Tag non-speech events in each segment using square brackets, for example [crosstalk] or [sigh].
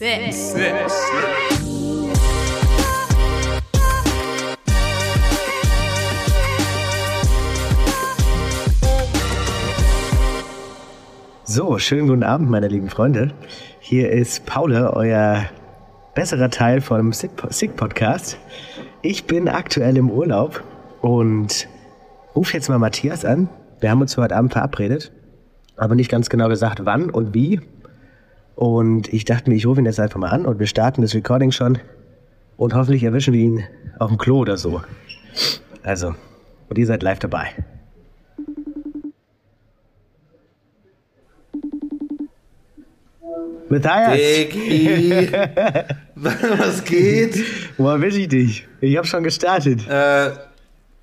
Six. So, schönen guten Abend, meine lieben Freunde. Hier ist Paula, euer besserer Teil vom Sick Podcast. Ich bin aktuell im Urlaub und rufe jetzt mal Matthias an. Wir haben uns für heute Abend verabredet, aber nicht ganz genau gesagt, wann und wie. Und ich dachte mir, ich rufe ihn jetzt einfach mal an und wir starten das Recording schon. Und hoffentlich erwischen wir ihn auf dem Klo oder so. Also, und ihr seid live dabei. Matthias! Diggi! [laughs] Was geht? Wo erwische ich dich? Ich habe schon gestartet. Äh,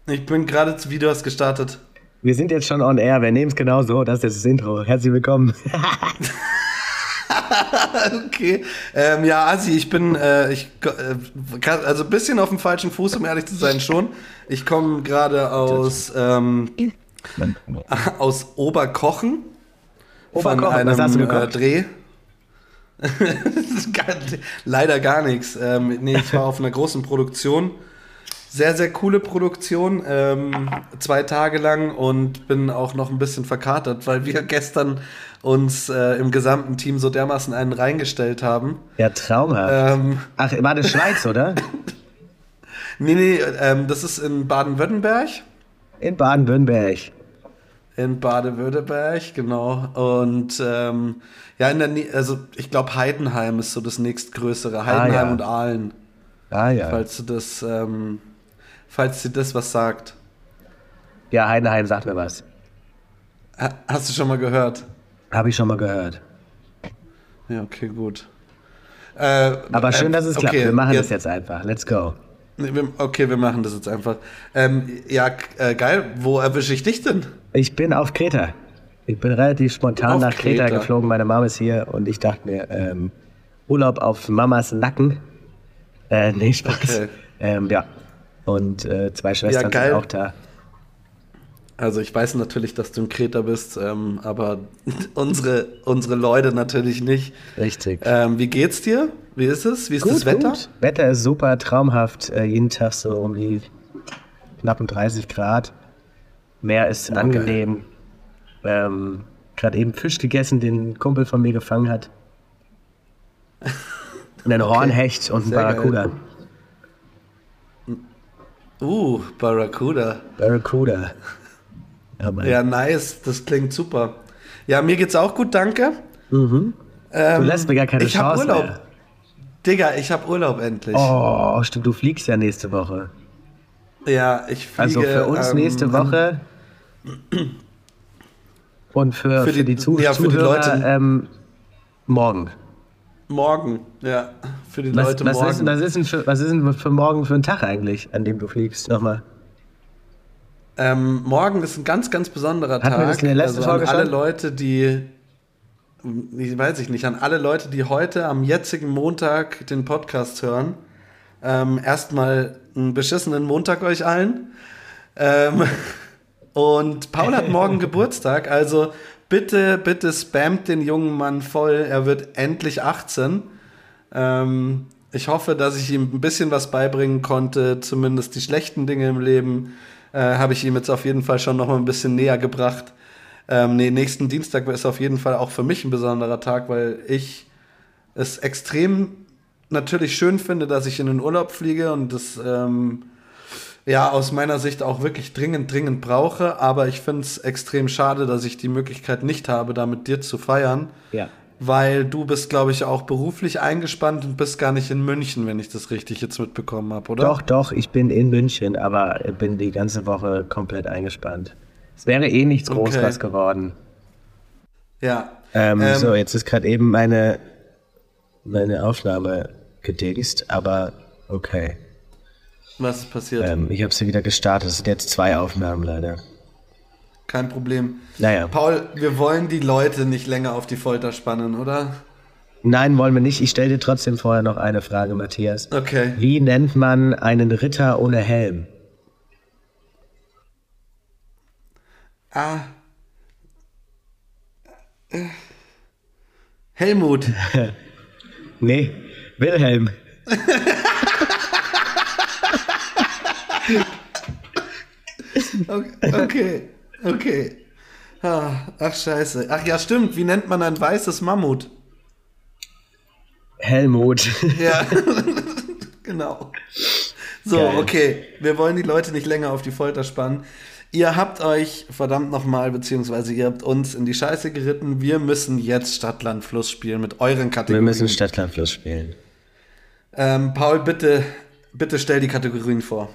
ich bin gerade, wie du hast gestartet. Wir sind jetzt schon on air. Wir nehmen es genau so. Das ist das Intro. Herzlich willkommen. [laughs] [laughs] okay. Ähm, ja, Asi, ich bin, äh, ich, äh, also ein bisschen auf dem falschen Fuß, um ehrlich zu sein, schon. Ich komme gerade aus, ähm, [laughs] aus Oberkochen. Oberkochen, von einem was hast du äh, gekocht? Dreh. [laughs] Leider gar nichts. Ähm, nee, ich war auf einer großen Produktion. Sehr, sehr coole Produktion. Ähm, zwei Tage lang und bin auch noch ein bisschen verkatert, weil wir gestern uns äh, im gesamten Team so dermaßen einen reingestellt haben. Ja, traumhaft. Ähm, Ach, war das Schweiz, oder? [laughs] nee, nee, ähm, das ist in Baden-Württemberg. In Baden-Württemberg. In Baden-Württemberg, genau. Und ähm, ja, in der also ich glaube Heidenheim ist so das nächstgrößere. Heidenheim ja. und Aalen. Ah ja. Falls du das, ähm, falls dir das was sagt. Ja, Heidenheim sagt mir was. Ha hast du schon mal gehört? Habe ich schon mal gehört. Ja, okay, gut. Äh, Aber schön, äh, dass es klappt. okay, Wir machen jetzt- das jetzt einfach. Let's go. Okay, wir machen das jetzt einfach. Ähm, ja, äh, geil. Wo erwische ich dich denn? Ich bin auf Kreta. Ich bin relativ spontan Auf nach Kreta, Kreta. geflogen. Meine Mama ist hier und ich dachte mir, ähm, Urlaub auf Mamas Nacken. Äh, nee, Spaß. Okay. Ähm, ja. Und äh, zwei Schwestern geil. sind auch da. Also ich weiß natürlich, dass du in Kreta bist, ähm, aber [laughs] unsere, unsere Leute natürlich nicht. Richtig. Ähm, wie geht's dir? Wie ist es? Wie ist das Wetter? Gut. Wetter ist super, traumhaft. Äh, jeden Tag so um die knappen 30 Grad. Meer ist Okay. angenehm. Ähm, Gerade eben Fisch gegessen, den ein Kumpel von mir gefangen hat. [laughs] Und ein Hornhecht und ein Sehr geil. Barracuda. Uh, Barracuda. Barracuda. Ja, nice. Das klingt super. Ja, mir geht's auch gut, danke. Ähm, Du lässt mir gar keine ich hab Chance Urlaub. mehr. Digga, ich hab Urlaub endlich. Oh, stimmt, du fliegst ja nächste Woche. Ja, ich fliege. Also für uns ähm, nächste Woche und für, für, Für die, die- Zu ja, für die Leute- ähm, morgen. Morgen, ja. Für die Was, Leute was, morgen. ist, was, ist denn für, was ist denn für morgen für ein Tag eigentlich, an dem du fliegst? Nochmal. Ähm, morgen ist ein ganz, ganz besonderer Hatten wir Tag. das in der letzten also an Folge alle schon? Leute, die, ich weiß ich nicht, an alle Leute, die heute am jetzigen Montag den Podcast hören. Ähm, erstmal einen beschissenen Montag euch allen. Ähm, [laughs] und Paul hat morgen [laughs] Geburtstag, also bitte, bitte spamt den jungen Mann voll. Er wird endlich 18. Ähm, ich hoffe, dass ich ihm ein bisschen was beibringen konnte, zumindest die schlechten Dinge im Leben äh, habe ich ihm jetzt auf jeden Fall schon noch mal ein bisschen näher gebracht. Ähm, nee, nächsten Dienstag ist auf jeden Fall auch für mich ein besonderer Tag, weil ich es extrem natürlich schön finde, dass ich in den Urlaub fliege und das ähm, ja aus meiner Sicht auch wirklich dringend, dringend brauche. Aber ich finde es extrem schade, dass ich die Möglichkeit nicht habe, da mit dir zu feiern. Ja. Weil du bist, glaube ich, auch beruflich eingespannt und bist gar nicht in München, wenn ich das richtig jetzt mitbekommen habe, oder? Doch, doch, ich bin in München, aber bin die ganze Woche komplett eingespannt. Es wäre eh nichts groß Okay. was geworden. Ja. Ähm, Ähm, so, jetzt ist gerade eben meine, meine Aufnahme gedingst, aber okay. Was ist passiert? Ähm, ich habe sie wieder gestartet. Es sind jetzt zwei Aufnahmen leider. Kein Problem. Naja. Paul, wir wollen die Leute nicht länger auf die Folter spannen, oder? Nein, wollen wir nicht. Ich stelle dir trotzdem vorher noch eine Frage, Matthias. Okay. Wie nennt man einen Ritter ohne Helm? Ah. Helmut. [laughs] Nee, Wilhelm. [laughs] Okay, okay. Okay. Ach, scheiße. Ach ja, stimmt. Wie nennt man ein weißes Mammut? Helmut. Ja, [laughs] genau. So, Geil. okay. Wir wollen die Leute nicht länger auf die Folter spannen. Ihr habt euch verdammt nochmal, beziehungsweise ihr habt uns in die Scheiße geritten. Wir müssen jetzt Stadt, Land, Fluss spielen mit euren Wir Kategorien. müssen Stadtlandfluss spielen. ähm, Paul, bitte, bitte stell die Kategorien vor.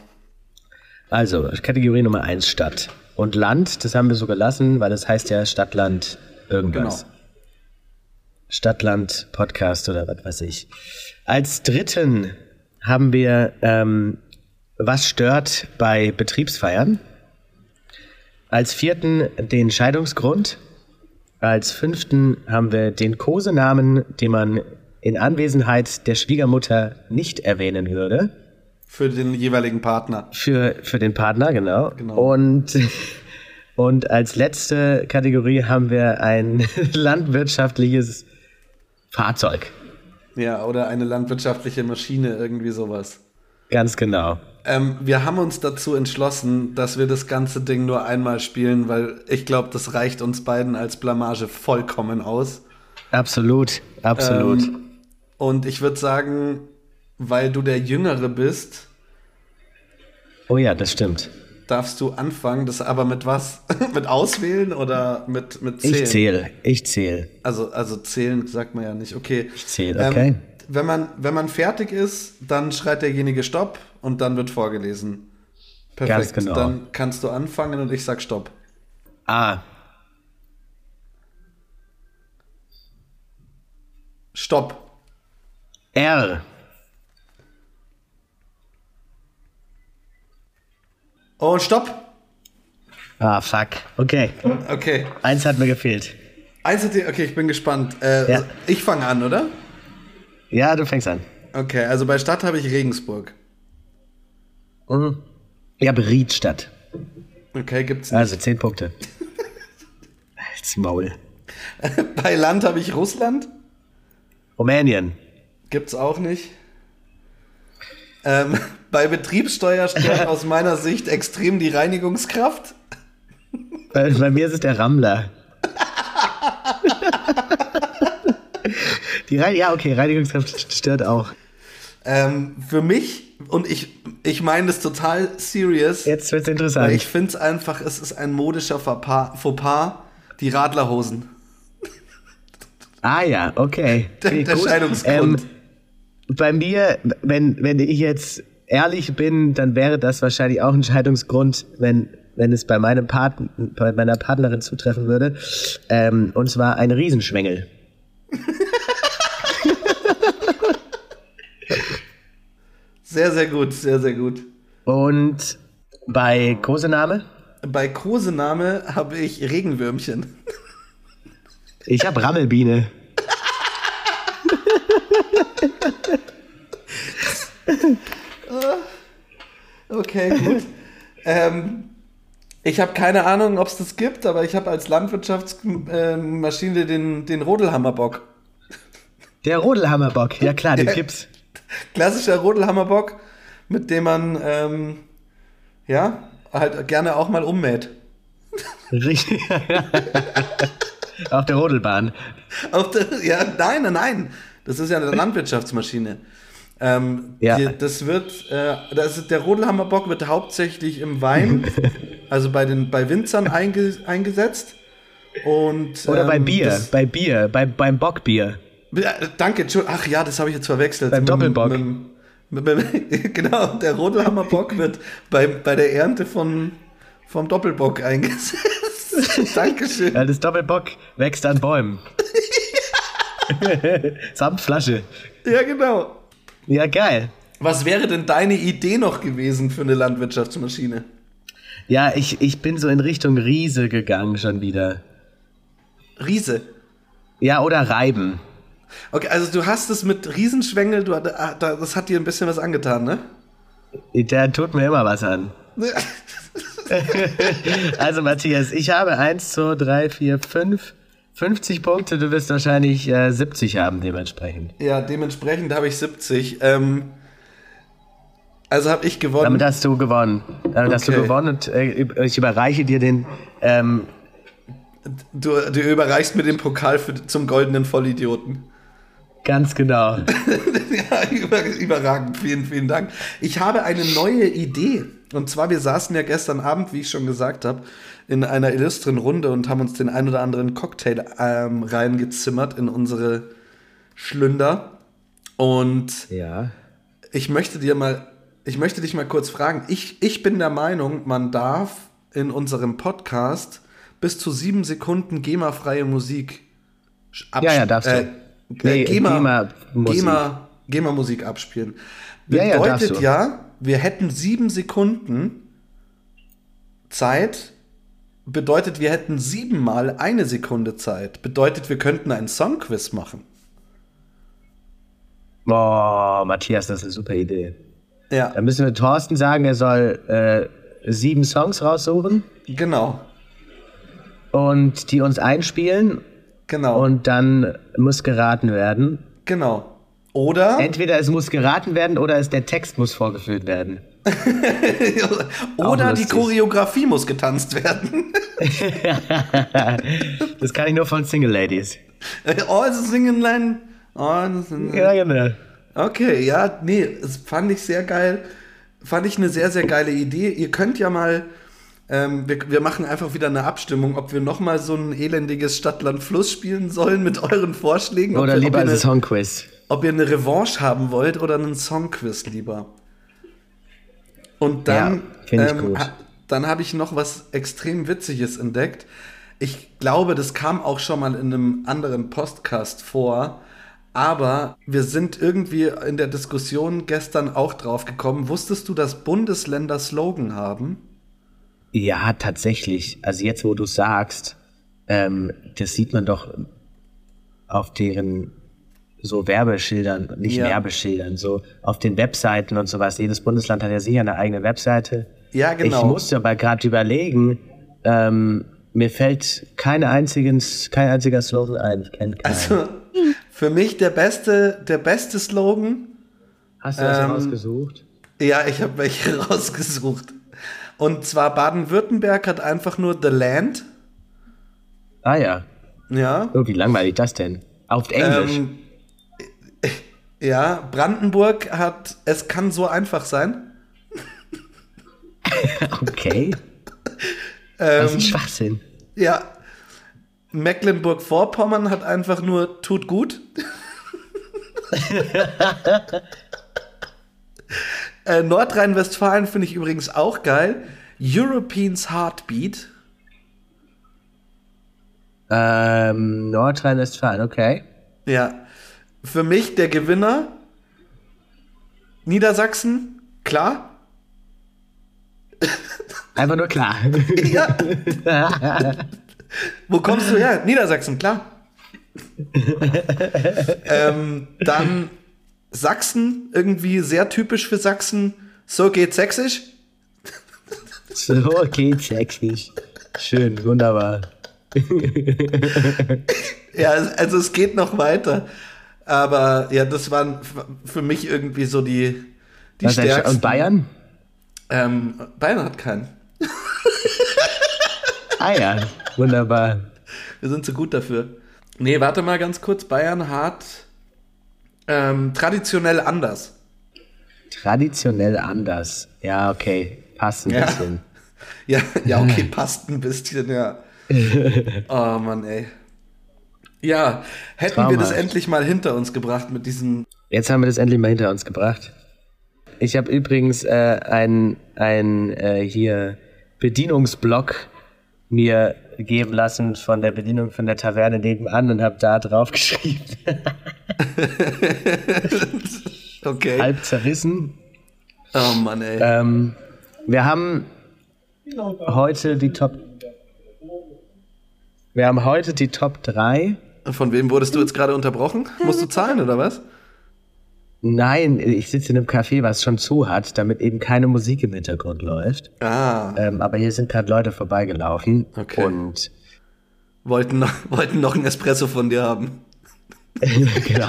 Also, Kategorie Nummer 1 Stadt. Und Land, das haben wir so gelassen, weil das heißt ja Stadtland irgendwas. Genau. Stadtland Podcast oder was weiß ich. Als dritten haben wir ähm, Was stört bei Betriebsfeiern? Als vierten den Scheidungsgrund. Als fünften haben wir den Kosenamen, den man in Anwesenheit der Schwiegermutter nicht erwähnen würde. Für den jeweiligen Partner. Für, für den Partner, genau. Genau. Und, und als letzte Kategorie haben wir ein [laughs] landwirtschaftliches Fahrzeug. Ja, oder eine landwirtschaftliche Maschine, irgendwie sowas. Ganz genau. Ähm, wir haben uns dazu entschlossen, dass wir das ganze Ding nur einmal spielen, weil ich glaube, das reicht uns beiden als Blamage vollkommen aus. Absolut, absolut. Ähm, und ich würde sagen, weil du der Jüngere bist, oh ja, das stimmt. darfst du anfangen. Das aber mit was? [laughs] mit Auswählen oder mit, mit Zählen? Ich zähle, ich zähle. Also, also zählen sagt man ja nicht. Okay. Ich zähle, okay. Ähm, wenn, man, wenn man fertig ist, dann schreit derjenige Stopp und dann wird vorgelesen. Perfekt. Ganz genau. Dann kannst du anfangen und ich sag Stopp. A, Stopp. R, Oh, Stopp. ah, fuck. Okay, Okay. eins hat mir gefehlt. Eins hat dir, okay, ich bin gespannt. Äh, Ja. Ich fange an, oder? Ja, du fängst an. Okay, also bei Stadt habe ich Regensburg. Mhm. Ich habe Riedstadt. Okay, gibt's nicht. Also zehn Punkte. [laughs] Als Maul. Bei Land habe ich Russland. Rumänien. Gibt's auch nicht. Ähm, [laughs] bei Betriebssteuer stört aus meiner Sicht extrem die Reinigungskraft. Bei, bei mir ist es der Rammler. Die Rein ja, okay, Reinigungskraft stört auch. Ähm, für mich, und ich, ich meine das total serious, Jetzt wird's weil interessant. ich finde es einfach, es ist ein modischer Fauxpas, Fauxpas die Radlerhosen. ah ja, okay. Der- der gut. Scheidungsgrund. Bei mir, wenn, wenn ich jetzt ehrlich bin, dann wäre das wahrscheinlich auch ein Scheidungsgrund, wenn, wenn es bei, meinem Part bei meiner Partnerin zutreffen würde. Ähm, und zwar ein Riesenschwengel. Sehr, sehr gut, sehr, sehr gut. Und bei Kosename? Bei Kosename habe ich Regenwürmchen. Ich habe Rammelbiene. Okay, gut. [laughs] ähm, ich habe keine Ahnung, ob es das gibt, aber ich habe als Landwirtschaftsmaschine den, den Rodelhammerbock. Der Rodelhammerbock. Ja klar, den gibt's. Klassischer Rodelhammerbock, mit dem man ähm, ja halt gerne auch mal ummäht. Richtig. Auf der Rodelbahn. Auf der, ja, nein, nein, nein. Das ist ja eine Landwirtschaftsmaschine. Ähm, Ja. die, das wird, äh, das der Rodelhammerbock wird hauptsächlich im Wein, [laughs] also bei den bei Winzern einge, eingesetzt. Und, Oder bei ähm, Bier, das- bei Bier, bei, beim Bockbier. Ja, danke, Entschuldigung. Ach ja, das habe ich jetzt verwechselt. Beim Doppelbock. mit- mit- mit- [laughs] genau, der Rodelhammerbock [laughs] wird bei, bei der Ernte von, vom Doppelbock eingesetzt. Dankeschön. Ja, das Doppelbock wächst an Bäumen. Samt Flasche. Ja, genau. Ja, geil. Was wäre denn deine Idee noch gewesen für eine Landwirtschaftsmaschine? Ja, ich, ich bin so in Richtung Riese gegangen schon wieder. Riese. Ja, oder Reiben. Okay, also du hast es mit Riesenschwengel, du, ah, da- das hat dir ein bisschen was angetan, ne? Der tut mir immer was an. [laughs] [laughs] Also Matthias, ich habe eins, zwei, drei, vier, fünf, 50 Punkte, du wirst wahrscheinlich äh, 70 haben dementsprechend. Ja, dementsprechend habe ich 70. Ähm, also habe ich gewonnen. Damit hast du gewonnen. Damit hast du Okay. gewonnen und äh, ich überreiche dir den. Ähm, Du, du überreichst mir den Pokal für, zum goldenen Vollidioten. Ganz genau. [laughs] Ja, über, überragend. Vielen, vielen Dank. Ich habe eine neue Idee. Und zwar, wir saßen ja gestern Abend, wie ich schon gesagt habe, in einer illustren Runde und haben uns den ein oder anderen Cocktail ähm, reingezimmert in unsere Schlünder. Und Ja. ich möchte dir mal, ich möchte dich mal kurz fragen. Ich, ich bin der Meinung, man darf in unserem Podcast bis zu sieben Sekunden GEMA-freie Musik abspielen. Ja, ja, darfst du. Äh, Nee, äh, GEMA, GEMA-Musik. GEMA, GEMA-Musik abspielen. Ja, ja, Bedeutet du. ja, wir hätten sieben Sekunden Zeit. Bedeutet, wir hätten siebenmal eine Sekunde Zeit. Bedeutet, wir könnten einen Songquiz machen. Boah, Matthias, das ist eine super Idee. Ja, Da müssen wir Thorsten sagen, er soll äh, sieben Songs raussuchen genau. und die uns einspielen Genau. und dann muss geraten werden. Genau. Oder, Entweder es muss geraten werden oder es, der Text muss vorgeführt werden. [laughs] oder die. Choreografie muss getanzt werden. [laughs] Das kann ich nur von Single Ladies. oh, es ist Singenlein. Oh, es ist Ja, genau. Okay, ja, nee, das fand ich sehr geil. Fand ich eine sehr, sehr geile Idee. Ihr könnt ja mal, ähm, wir, wir machen einfach wieder eine Abstimmung, ob wir nochmal so ein elendiges Stadt-Land-Fluss spielen sollen mit euren Vorschlägen. Oder wir, lieber ihr, ein eine, Songquiz. ob ihr eine Revanche haben wollt oder einen Songquiz lieber. Und dann, Ja, ha- dann habe ich noch was extrem Witziges entdeckt. Ich glaube, das kam auch schon mal in einem anderen Podcast vor. Aber wir sind irgendwie in der Diskussion gestern auch drauf gekommen. Wusstest du, dass Bundesländer Slogan haben? Ja, tatsächlich. Also jetzt, wo du sagst, ähm, das sieht man doch auf deren so Werbeschildern, nicht Ja. Werbeschildern, so auf den Webseiten und sowas. Jedes Bundesland hat ja sicher eine eigene Webseite. Ja, genau. Ich musste aber gerade überlegen, ähm, mir fällt kein, einzigen, kein einziger Slogan ein. Ich kenne keinen. Also für mich der beste, der beste Slogan. Hast du das ähm, rausgesucht? Ja, ich habe welche [laughs] rausgesucht. Und zwar Baden-Württemberg hat einfach nur The Land. Ah ja. Ja. Oh, wie langweilig das denn? Auf Englisch. Ähm, ja, Brandenburg hat Es kann so einfach sein. [laughs] okay. Ähm, Das ist Schwachsinn. Ja. Mecklenburg-Vorpommern hat einfach nur tut gut. [laughs] [laughs] äh, Nordrhein-Westfalen finde ich übrigens auch geil. Europeans Heartbeat. Ähm, Nordrhein-Westfalen, okay. Ja. Für mich der Gewinner. Niedersachsen, klar. [laughs] Einfach nur klar. [laughs] Ja. Wo kommst du her? Niedersachsen, klar. [laughs] ähm, dann Sachsen, irgendwie sehr typisch für Sachsen. So geht sächsisch. so geht's sächsisch. Schön, wunderbar. Ja, also es geht noch weiter. Aber ja, das waren für mich irgendwie so die, die Was stärksten. Und Bayern? Ähm, Bayern hat keinen. Ah ja, wunderbar. Wir sind zu gut dafür. Nee, warte mal ganz kurz. Bayern hat ähm, traditionell anders. Traditionell anders. Ja, okay. Passt ein Ja. bisschen. [laughs] Ja, ja, okay, [laughs] passt ein bisschen, ja. [laughs] Oh Mann, ey. Ja, hätten wir das Traumhaft. endlich mal hinter uns gebracht mit diesen. Jetzt haben wir das endlich mal hinter uns gebracht. Ich habe übrigens äh, ein, ein äh, hier Bedienungsblock mir geben lassen von der Bedienung von der Taverne nebenan und habe da drauf geschrieben, [laughs] Okay. halb zerrissen. Oh Mann, ey. Ähm, wir haben heute die Top. Wir haben heute die Top 3. Von wem wurdest du jetzt gerade unterbrochen? Musst du zahlen oder was? Nein, ich sitze in einem Café, was schon zu hat, damit eben keine Musik im Hintergrund läuft. Ah, Ähm, aber hier sind gerade Leute vorbeigelaufen Okay. und Wollten noch, [laughs] wollten noch einen Espresso von dir haben. [laughs] genau.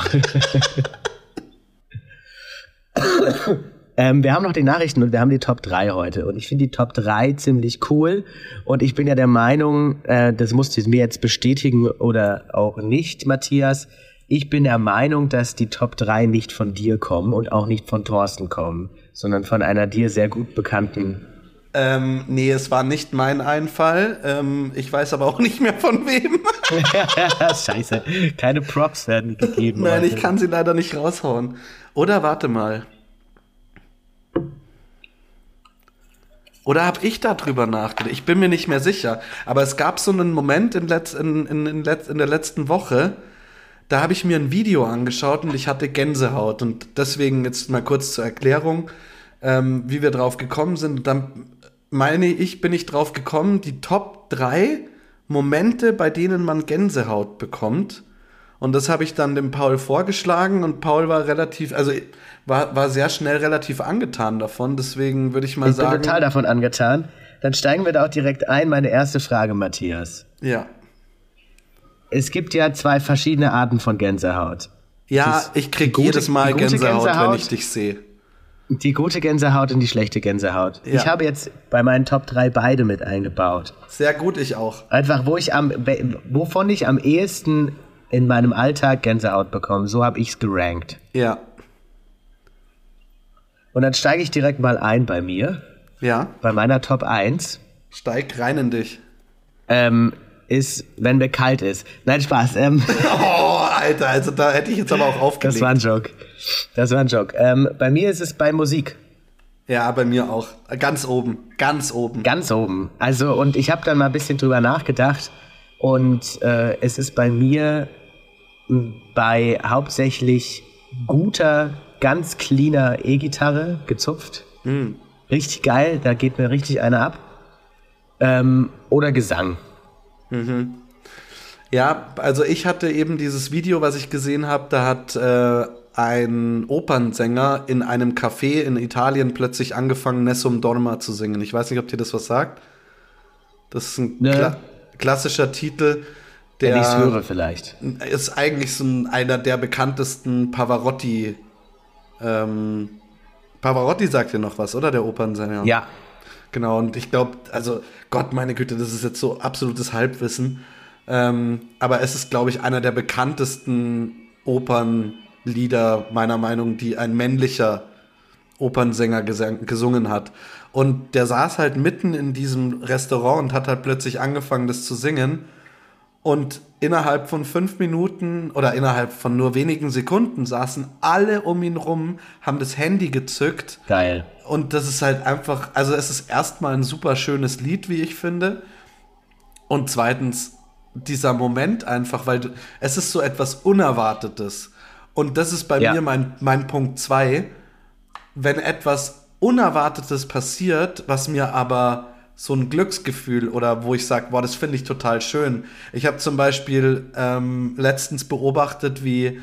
ähm, wir haben noch die Nachrichten und wir haben die Top 3 heute. Und ich finde die Top 3 ziemlich cool. Und ich bin ja der Meinung, äh, das musst du mir jetzt bestätigen oder auch nicht, Matthias. Ich bin der Meinung, dass die Top 3 nicht von dir kommen und auch nicht von Thorsten kommen, sondern von einer dir sehr gut bekannten ähm, nee, es war nicht mein Einfall. Ähm, ich weiß aber auch nicht mehr von wem. [laughs] Scheiße, keine Props werden gegeben. Nein, heute. ich kann sie leider nicht raushauen. Oder warte mal. Oder habe ich darüber nachgedacht? Ich bin mir nicht mehr sicher. Aber es gab so einen Moment in, Letz-, in, in, in, Letz-, in der letzten Woche, da habe ich mir ein Video angeschaut und ich hatte Gänsehaut. Und deswegen jetzt mal kurz zur Erklärung, ähm, wie wir drauf gekommen sind. Dann meine ich, bin ich drauf gekommen, die Top 3 Momente, bei denen man Gänsehaut bekommt. Und das habe ich dann dem Paul vorgeschlagen und Paul war relativ, also war, war sehr schnell relativ angetan davon. Deswegen würde ich mal ich sagen. Ich bin total davon angetan. Dann steigen wir da auch direkt ein. Meine erste Frage, Matthias. Ja. Es gibt ja zwei verschiedene Arten von Gänsehaut. Ja, ich kriege jedes Mal Gänsehaut, Gänsehaut, wenn ich dich sehe. Die gute Gänsehaut und die schlechte Gänsehaut. Ja. Ich habe jetzt bei meinen Top 3 beide mit eingebaut. Sehr gut, ich auch. Einfach, wo ich am, wovon ich am ehesten in meinem Alltag Gänsehaut bekomme. So habe ich es gerankt. Ja. Und dann steige ich direkt mal ein bei mir. Ja. Bei meiner Top 1. Steig rein in dich. Ähm, ist, wenn mir kalt ist. Nein, Spaß. Ähm. [laughs] Oh, Alter, also da hätte ich jetzt aber auch aufgelegt. Das war ein Joke. Das war ein Joke. Ähm, bei mir ist es bei Musik. Ja, bei mir auch. Ganz oben. Ganz oben. Ganz oben. Also, und ich habe dann mal ein bisschen drüber nachgedacht. Und äh, es ist bei mir bei hauptsächlich guter, ganz cleaner E-Gitarre gezupft. Mm. Richtig geil, da geht mir richtig eine ab. Ähm, oder Gesang. Mhm. Ja, also ich hatte eben dieses Video, was ich gesehen habe, da hat äh, ein Opernsänger in einem Café in Italien plötzlich angefangen, Nessum Dorma zu singen. Ich weiß nicht, ob dir das was sagt. Das ist ein ne. kla klassischer Titel. Der Wenn ich höre vielleicht. Ist eigentlich so einer der bekanntesten Pavarotti. Ähm, Pavarotti sagt dir noch was, oder? Der Opernsänger. Ja. Genau, und ich glaube, also Gott, meine Güte, das ist jetzt so absolutes Halbwissen. Ähm, aber es ist, glaube ich, einer der bekanntesten Opernlieder, meiner Meinung, die ein männlicher Opernsänger gesungen hat. Und der saß halt mitten in diesem Restaurant und hat halt plötzlich angefangen, das zu singen. Und innerhalb von fünf Minuten oder innerhalb von nur wenigen Sekunden saßen alle um ihn rum, haben das Handy gezückt. Geil. Und das ist halt einfach, also es ist erstmal ein super schönes Lied, wie ich finde. Und zweitens dieser Moment einfach, weil du, es ist so etwas Unerwartetes. Und das ist bei ja. mir mein, mein Punkt zwei. Wenn etwas Unerwartetes passiert, was mir aber so ein Glücksgefühl oder wo ich sage, boah, das finde ich total schön. Ich habe zum Beispiel ähm, letztens beobachtet, wie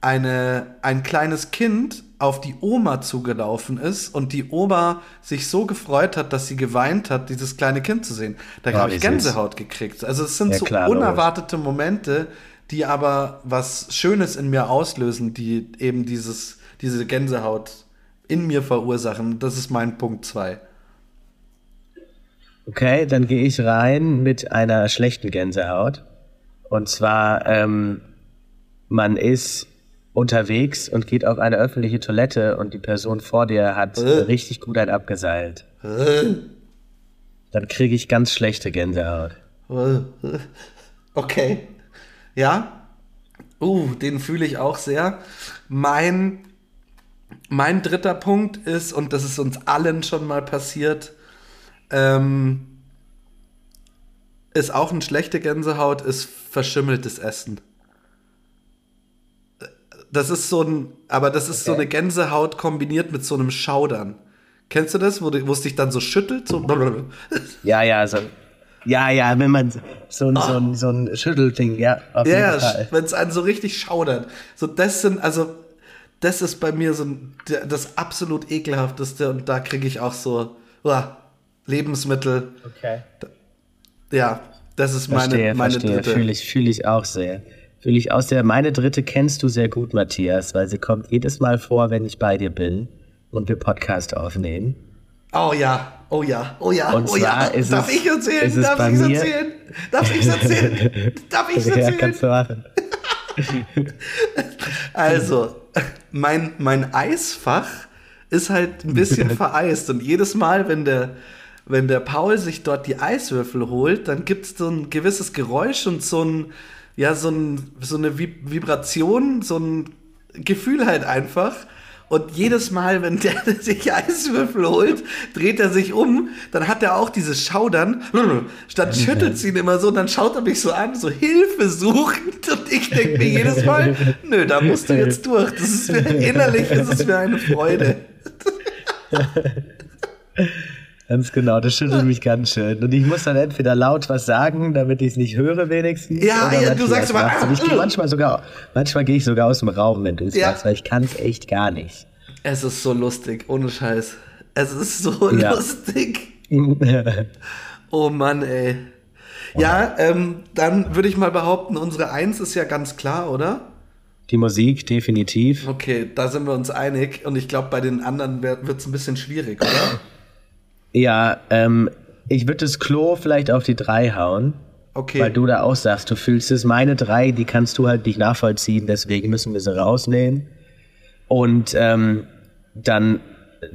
eine, ein kleines Kind auf die Oma zugelaufen ist und die Oma sich so gefreut hat, dass sie geweint hat, dieses kleine Kind zu sehen. Da ja, habe ich Gänsehaut gekriegt. Also es sind ja, so klar, unerwartete logisch. Momente, die aber was Schönes in mir auslösen, die eben dieses, diese Gänsehaut in mir verursachen. Das ist mein Punkt zwei. Okay, dann gehe ich rein mit einer schlechten Gänsehaut. Und zwar, ähm, man ist unterwegs und geht auf eine öffentliche Toilette und die Person vor dir hat äh. richtig gut ein abgeseilt. Äh. Dann kriege ich ganz schlechte Gänsehaut. Okay. Ja. Uh, den fühle ich auch sehr. Mein, mein dritter Punkt ist, und das ist uns allen schon mal passiert, ähm, ist auch eine schlechte Gänsehaut, ist verschimmeltes Essen. Das ist so ein, aber das ist okay. so eine Gänsehaut kombiniert mit so einem Schaudern. Kennst du das, wo, wo es dich dann so schüttelt? So [laughs] ja, ja, so. Ja, ja, wenn man so ein, oh. so ein, so ein Schüttelding, ja, auf ja, wenn es einen so richtig schaudert. So, das sind, also, das ist bei mir so ein, das absolut ekelhafteste und da kriege ich auch so, uah, Lebensmittel. Okay. Ja, Das ist meine, verstehe, meine verstehe. dritte. Fühle ich, fühle ich auch sehr. Fühle ich auch sehr. Meine dritte kennst du sehr gut, Matthias, weil sie kommt jedes Mal vor, wenn ich bei dir bin und wir Podcast aufnehmen. Oh ja, oh ja, oh ja, Und oh ja. ist Darf es- ich erzählen? ist es Darf ich erzählen? Darf ich [laughs] erzählen? Darf ich Ja, erzählen? kannst du machen. [laughs] Also, mein, mein Eisfach ist halt ein bisschen [laughs] vereist und jedes Mal, wenn der, wenn der Paul sich dort die Eiswürfel holt, dann gibt es so ein gewisses Geräusch und so ein, ja, so, ein, so eine Vib- Vibration, so ein Gefühl halt einfach. Und jedes Mal, wenn der [laughs] sich Eiswürfel holt, dreht er sich um, dann hat er auch dieses Schaudern. [laughs] Statt schüttelt sie ihn immer so, dann schaut er mich so an, so Hilfe suchend. Und ich denke mir jedes Mal, nö, da musst du jetzt durch. Das ist mir, innerlich ist es mir eine Freude. [laughs] Ganz genau, das schüttelt mich ganz schön. Und ich muss dann entweder laut was sagen, damit ich es nicht höre wenigstens. Ja, oder ja, du sagst immer. Und ich gehe ah, manchmal sogar, manchmal gehe ich sogar aus dem Raum, wenn du es Ja. sagst, weil ich kann es echt gar nicht. Es ist so lustig, ohne Scheiß. Es ist so Ja. lustig. [laughs] Oh Mann, ey. Ja, ähm, dann würde ich mal behaupten, unsere Eins ist ja ganz klar, oder? Die Musik, definitiv. Okay, da sind wir uns einig. Und ich glaube, bei den anderen wird es ein bisschen schwierig, oder? [laughs] Ja, ähm, ich würde das Klo vielleicht auf die drei hauen. Okay. Weil du da auch sagst, du fühlst es. Meine drei, die kannst du halt nicht nachvollziehen, deswegen müssen wir sie rausnehmen. Und ähm, dann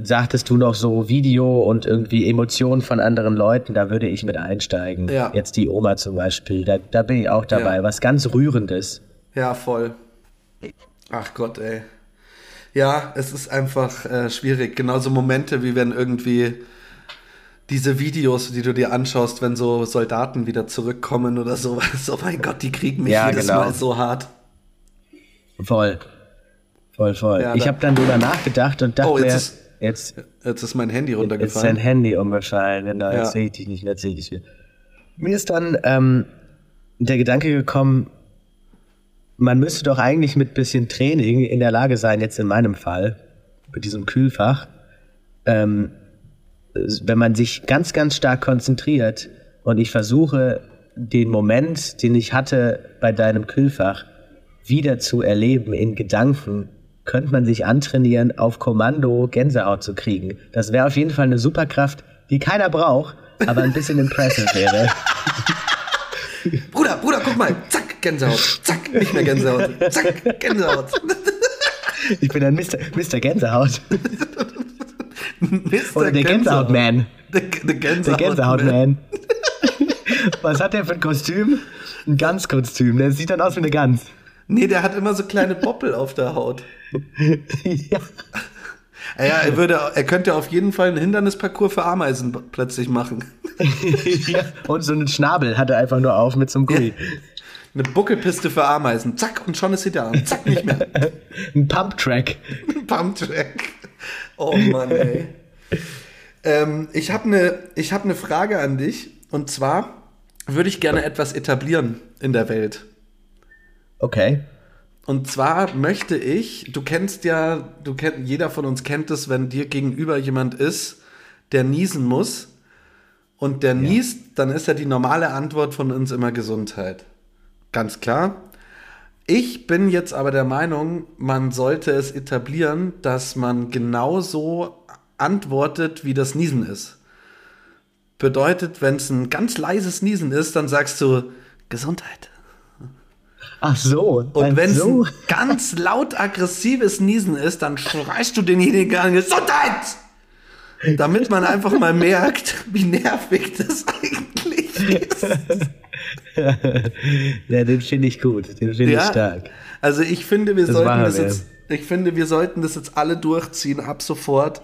sagtest du noch so Video und irgendwie Emotionen von anderen Leuten, da würde ich mit einsteigen. Ja. Jetzt die Oma zum Beispiel, da, da bin ich auch dabei. Ja. Was ganz Rührendes. Ja, voll. Ach Gott, ey. Ja, es ist einfach äh, schwierig. Genauso Momente, wie wenn irgendwie diese Videos, die du dir anschaust, wenn so Soldaten wieder zurückkommen oder sowas. Oh mein Gott, die kriegen mich Ja, jedes genau. Mal so hart. Voll. Voll, voll. Ja, ich habe dann drüber nachgedacht und dachte Oh, jetzt mir, ist- jetzt Jetzt ist mein Handy Jetzt ist runtergefallen. sein Handy umgefallen. Genau, Ja. jetzt sehe ich dich nicht, jetzt sehe ich dich wieder. Mir ist dann ähm, der Gedanke gekommen, man müsste doch eigentlich mit bisschen Training in der Lage sein, jetzt in meinem Fall, mit diesem Kühlfach, ähm, wenn man sich ganz, ganz stark konzentriert und ich versuche, den Moment, den ich hatte bei deinem Kühlfach, wieder zu erleben in Gedanken, könnte man sich antrainieren, auf Kommando Gänsehaut zu kriegen. Das wäre auf jeden Fall eine Superkraft, die keiner braucht, aber ein bisschen impressive wäre. [laughs] Bruder, Bruder, guck mal. Zack, Gänsehaut. Zack, nicht mehr Gänsehaut. Zack, Gänsehaut. Ich bin ein Mr. Mr. Gänsehaut. [laughs] [laughs] Mr. Oder der Gänsehaut-Man. Der, der Der Gänsehaut. Gänsehaut-Man. [laughs] Was hat der für ein Kostüm? Ein Ganzkostüm. Der sieht dann aus wie eine Gans. Nee, der hat immer so kleine Boppel auf der Haut. [laughs] ja. Ja, er, würde, er könnte auf jeden Fall einen Hindernisparcours für Ameisen plötzlich machen. ja. Und so einen Schnabel hat er einfach nur auf mit so einem Gummi. Eine Buckelpiste für Ameisen. Zack, und schon ist sie da. Zack, nicht mehr. Ein Pump-Track. Pumptrack. Oh Mann, ey. ähm, ich habe eine hab ne Frage an dich. Und zwar würde ich gerne etwas etablieren in der Welt. Okay. Und zwar möchte ich, du kennst ja, du kennt, jeder von uns kennt es, wenn dir gegenüber jemand ist, der niesen muss und der niest, dann ist ja die normale Antwort von uns immer Gesundheit. Ganz klar. Ich bin jetzt aber der Meinung, man sollte es etablieren, dass man genauso antwortet, wie das Niesen ist. Bedeutet, wenn es ein ganz leises Niesen ist, dann sagst du Gesundheit. Ach so. Und wenn es so. ein ganz laut aggressives Niesen ist, dann schreist du denjenigen an Gesundheit! Damit man einfach mal merkt, wie nervig das eigentlich ist. [laughs] ja, den finde ich gut. Den finde ich stark. Also ich finde, wir Das sollten das jetzt, ich finde, wir sollten das jetzt alle durchziehen ab sofort.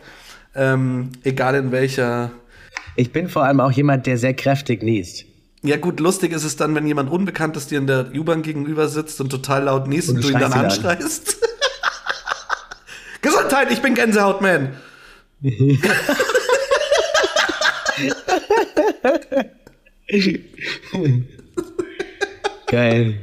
Ähm, egal in welcher. Ich bin vor allem auch jemand, der sehr kräftig niest. Ja gut, lustig ist es dann, wenn jemand Unbekanntes dir in der U-Bahn gegenüber sitzt und total laut niest und, Und du ihn dann an. anschreist. [laughs] Gesundheit, ich bin Gänsehautman. [laughs] [laughs] Geil.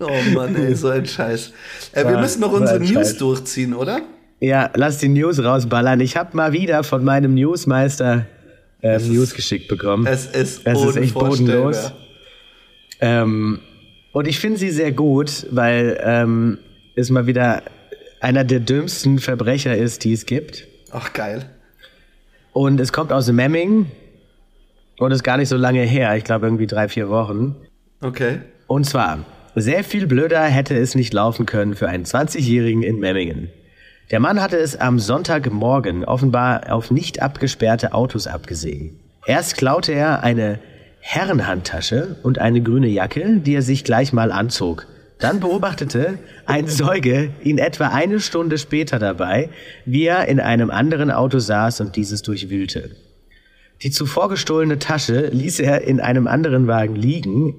Oh Mann, ey, so ein Scheiß. Äh, wir müssen noch unsere News Scheiß. durchziehen, oder? Ja, lass die News rausballern. Ich habe mal wieder von meinem Newsmeister ähm, News geschickt bekommen. Es ist Es ist echt bodenlos. Ähm, und ich finde sie sehr gut, weil ähm, es mal wieder einer der dümmsten Verbrecher ist, die es gibt. Ach, geil. Und es kommt aus Memming und ist gar nicht so lange her. Ich glaube irgendwie drei, vier Wochen. Okay. Und zwar, sehr viel blöder hätte es nicht laufen können für einen 20-Jährigen in Memmingen. Der Mann hatte es am Sonntagmorgen offenbar auf nicht abgesperrte Autos abgesehen. Erst klaute er eine Herrenhandtasche und eine grüne Jacke, die er sich gleich mal anzog. Dann beobachtete ein Zeuge ihn etwa eine Stunde später dabei, wie er in einem anderen Auto saß und dieses durchwühlte. Die zuvor gestohlene Tasche ließ er in einem anderen Wagen liegen,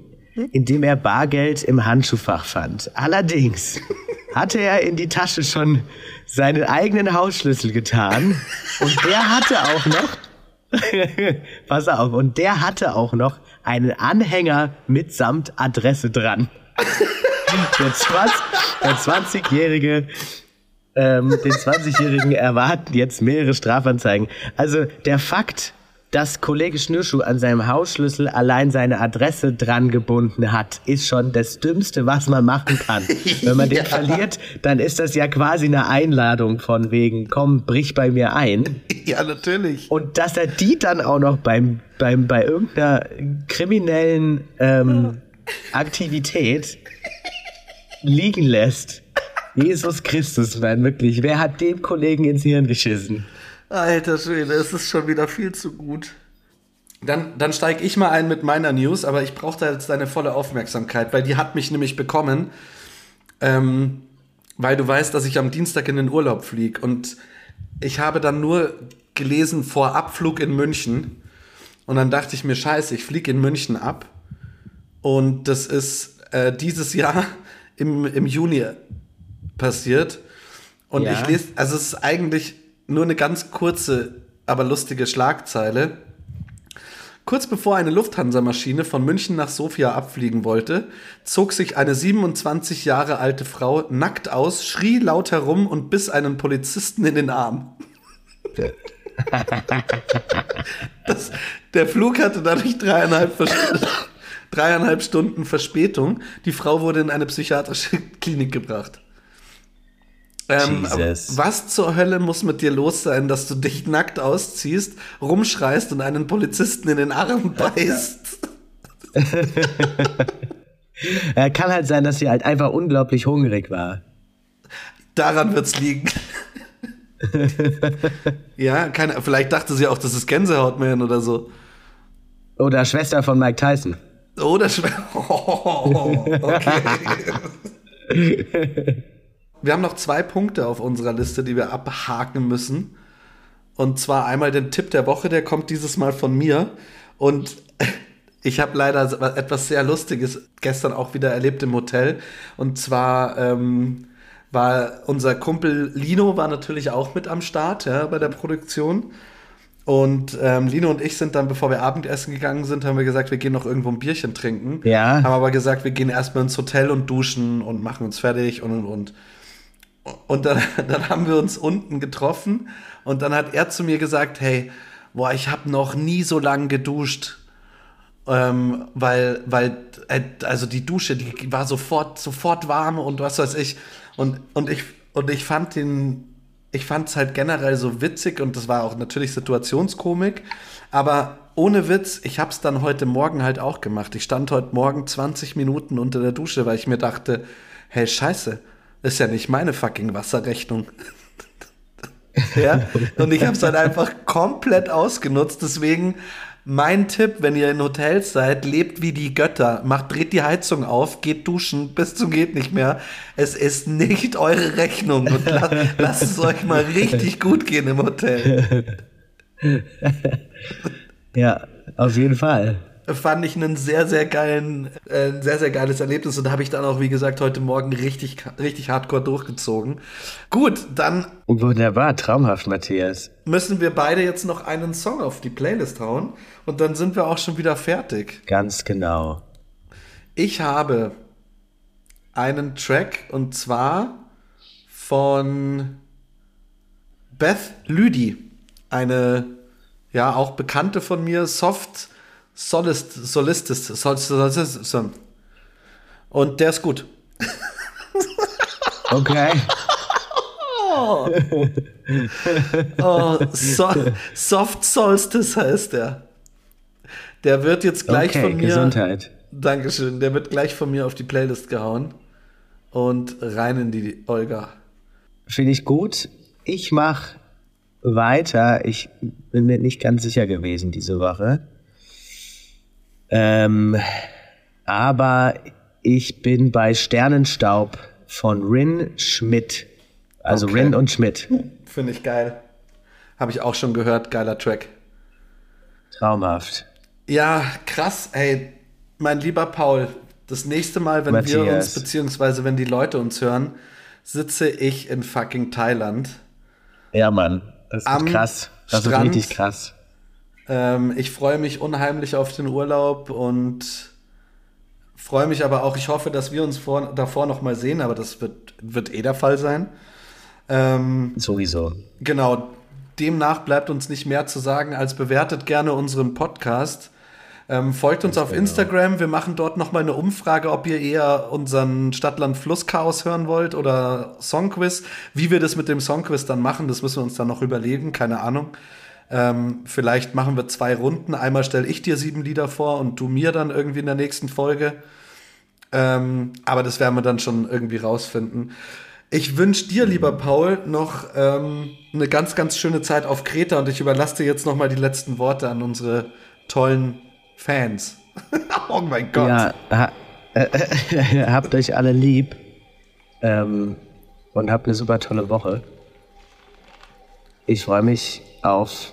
in dem er Bargeld im Handschuhfach fand. Allerdings [laughs] hatte er in die Tasche schon seinen eigenen Hausschlüssel getan und der hatte auch noch [laughs] Pass auf, und der hatte auch noch einen Anhänger mitsamt Adresse dran. [laughs] Der 20-Jährige, ähm, den 20-Jährigen erwarten jetzt mehrere Strafanzeigen. Also der Fakt, dass Kollege Schnürschuh an seinem Hausschlüssel allein seine Adresse dran gebunden hat, ist schon das Dümmste, was man machen kann. [laughs] Wenn man den verliert, dann ist das ja quasi eine Einladung von wegen, komm, brich bei mir ein. [laughs] Ja, natürlich. Und dass er die dann auch noch beim, beim, bei irgendeiner kriminellen ähm, [laughs] Aktivität liegen lässt. Jesus Christus, man, wirklich. Wer hat dem Kollegen ins Hirn geschissen? Alter Schwede, es ist schon wieder viel zu gut. Dann, dann steige ich mal ein mit meiner News, aber ich brauche da jetzt deine volle Aufmerksamkeit, weil die hat mich nämlich bekommen, ähm, weil du weißt, dass ich am Dienstag in den Urlaub fliege und ich habe dann nur gelesen vor Abflug in München und dann dachte ich mir, scheiße, ich fliege in München ab und das ist äh, dieses Jahr im, im Juni passiert und ja. ich lese, also es ist eigentlich nur eine ganz kurze, aber lustige Schlagzeile. Kurz bevor eine Lufthansa-Maschine von München nach Sofia abfliegen wollte, zog sich eine 27 Jahre alte Frau nackt aus, schrie laut herum und biss einen Polizisten in den Arm. [laughs] das, der Flug hatte dadurch dreieinhalb, dreieinhalb Stunden Verspätung. Die Frau wurde in eine psychiatrische Klinik gebracht. Ähm, was zur Hölle muss mit dir los sein, dass du dich nackt ausziehst, rumschreist und einen Polizisten in den Arm [laughs] beißt? ja, kann halt sein, dass sie halt einfach unglaublich hungrig war. Daran wird's liegen. [laughs] ja, keine, vielleicht dachte sie auch, das ist Gänsehautman oder so. Oder Schwester von Mike Tyson. Oder Schwester. [laughs] Oh, okay. Wir haben noch zwei Punkte auf unserer Liste, die wir abhaken müssen. Und zwar einmal den Tipp der Woche, der kommt dieses Mal von mir. Und [laughs] ich habe leider etwas sehr Lustiges gestern auch wieder erlebt im Hotel. Und zwar ähm, war unser Kumpel Lino war natürlich auch mit am Start ja, bei der Produktion. Und ähm, Lino und ich sind dann, bevor wir Abendessen gegangen sind, haben wir gesagt, wir gehen noch irgendwo ein Bierchen trinken. Ja. Haben aber gesagt, wir gehen erstmal ins Hotel und duschen und machen uns fertig und und und. Und dann, [laughs] dann haben wir uns unten getroffen und dann hat er zu mir gesagt, hey, boah, ich habe noch nie so lange geduscht. Ähm, weil, weil, äh, also die Dusche, die war sofort, sofort warm und was weiß ich. Und, und ich, und ich fand den, ich fand es halt generell so witzig und das war auch natürlich Situationskomik. Aber ohne Witz, ich habe es dann heute Morgen halt auch gemacht. Ich stand heute Morgen 20 Minuten unter der Dusche, weil ich mir dachte, hey, scheiße, ist ja nicht meine fucking Wasserrechnung. [laughs] ja, und ich habe es halt einfach komplett ausgenutzt. Deswegen mein Tipp, wenn ihr in Hotels seid, lebt wie die Götter. Macht, dreht die Heizung auf, geht duschen, bis zum geht nicht mehr. Es ist nicht eure Rechnung und la [laughs] lasst es euch mal richtig gut gehen im Hotel. [laughs] ja, auf jeden Fall fand ich einen sehr, sehr geilen, äh, ein sehr, sehr geiles Erlebnis und habe ich dann auch, wie gesagt, heute Morgen richtig, richtig hardcore durchgezogen. Gut, dann. Wunderbar, traumhaft, Matthias. Müssen wir beide jetzt noch einen Song auf die Playlist hauen und dann sind wir auch schon wieder fertig. Ganz genau. Ich habe einen Track und zwar von Beth Lüdi, eine ja auch Bekannte von mir, Soft Solist, Solistis, Sol, Sol, Sol, Und der ist gut. [laughs] Okay. [laughs] Oh, so, Soft Solstice heißt der. Der wird jetzt gleich okay, von mir. Gesundheit. Dankeschön. Der wird gleich von mir auf die Playlist gehauen. Und rein in die Olga. Finde ich gut. Ich mache weiter. Ich bin mir nicht ganz sicher gewesen diese Woche. Ähm, aber ich bin bei Sternenstaub von Rin Schmidt. Also Okay. Rin und Schmidt. Finde ich geil. Habe ich auch schon gehört. Geiler Track. Traumhaft. Ja, krass, ey. Mein lieber Paul, das nächste Mal, wenn wir Matthias. uns, beziehungsweise wenn die Leute uns hören, sitze ich in fucking Thailand. Ja, Mann. Das ist krass. Das Strand. ist richtig krass. Ähm, ich freue mich unheimlich auf den Urlaub und freue mich aber auch, ich hoffe, dass wir uns vor, davor noch mal sehen, aber das wird, wird eh der Fall sein. Ähm, Sowieso. Genau, demnach bleibt uns nicht mehr zu sagen, als bewertet gerne unseren Podcast. Ähm, folgt uns auf Instagram. Wir machen dort nochmal eine Umfrage, ob ihr eher unseren Stadtland-Fluss-Chaos hören wollt oder Songquiz. Wie wir das mit dem Songquiz dann machen, das müssen wir uns dann noch überlegen. Keine Ahnung. Ähm, vielleicht machen wir zwei Runden. Einmal stelle ich dir sieben Lieder vor und du mir dann irgendwie in der nächsten Folge. Ähm, aber das werden wir dann schon irgendwie rausfinden. Ich wünsche dir, lieber Paul, noch ähm, eine ganz, ganz schöne Zeit auf Kreta und ich überlasse dir jetzt noch mal die letzten Worte an unsere tollen Fans. [laughs] oh mein Gott. Ja, ha, äh, äh, [laughs] habt euch alle lieb ähm, und habt eine super tolle Woche. Ich freue mich auf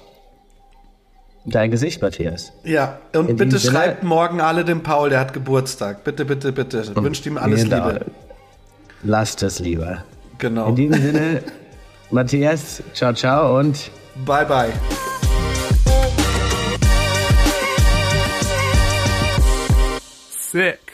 dein Gesicht, Matthias. Ja, und In bitte diesem Sinne- schreibt morgen alle dem Paul, der hat Geburtstag. Bitte, bitte, bitte. Wünscht ihm alles Genau. Liebe. Lasst es lieber. Genau. In diesem Sinne, [laughs] Matthias, ciao, ciao und Bye, bye. Sick.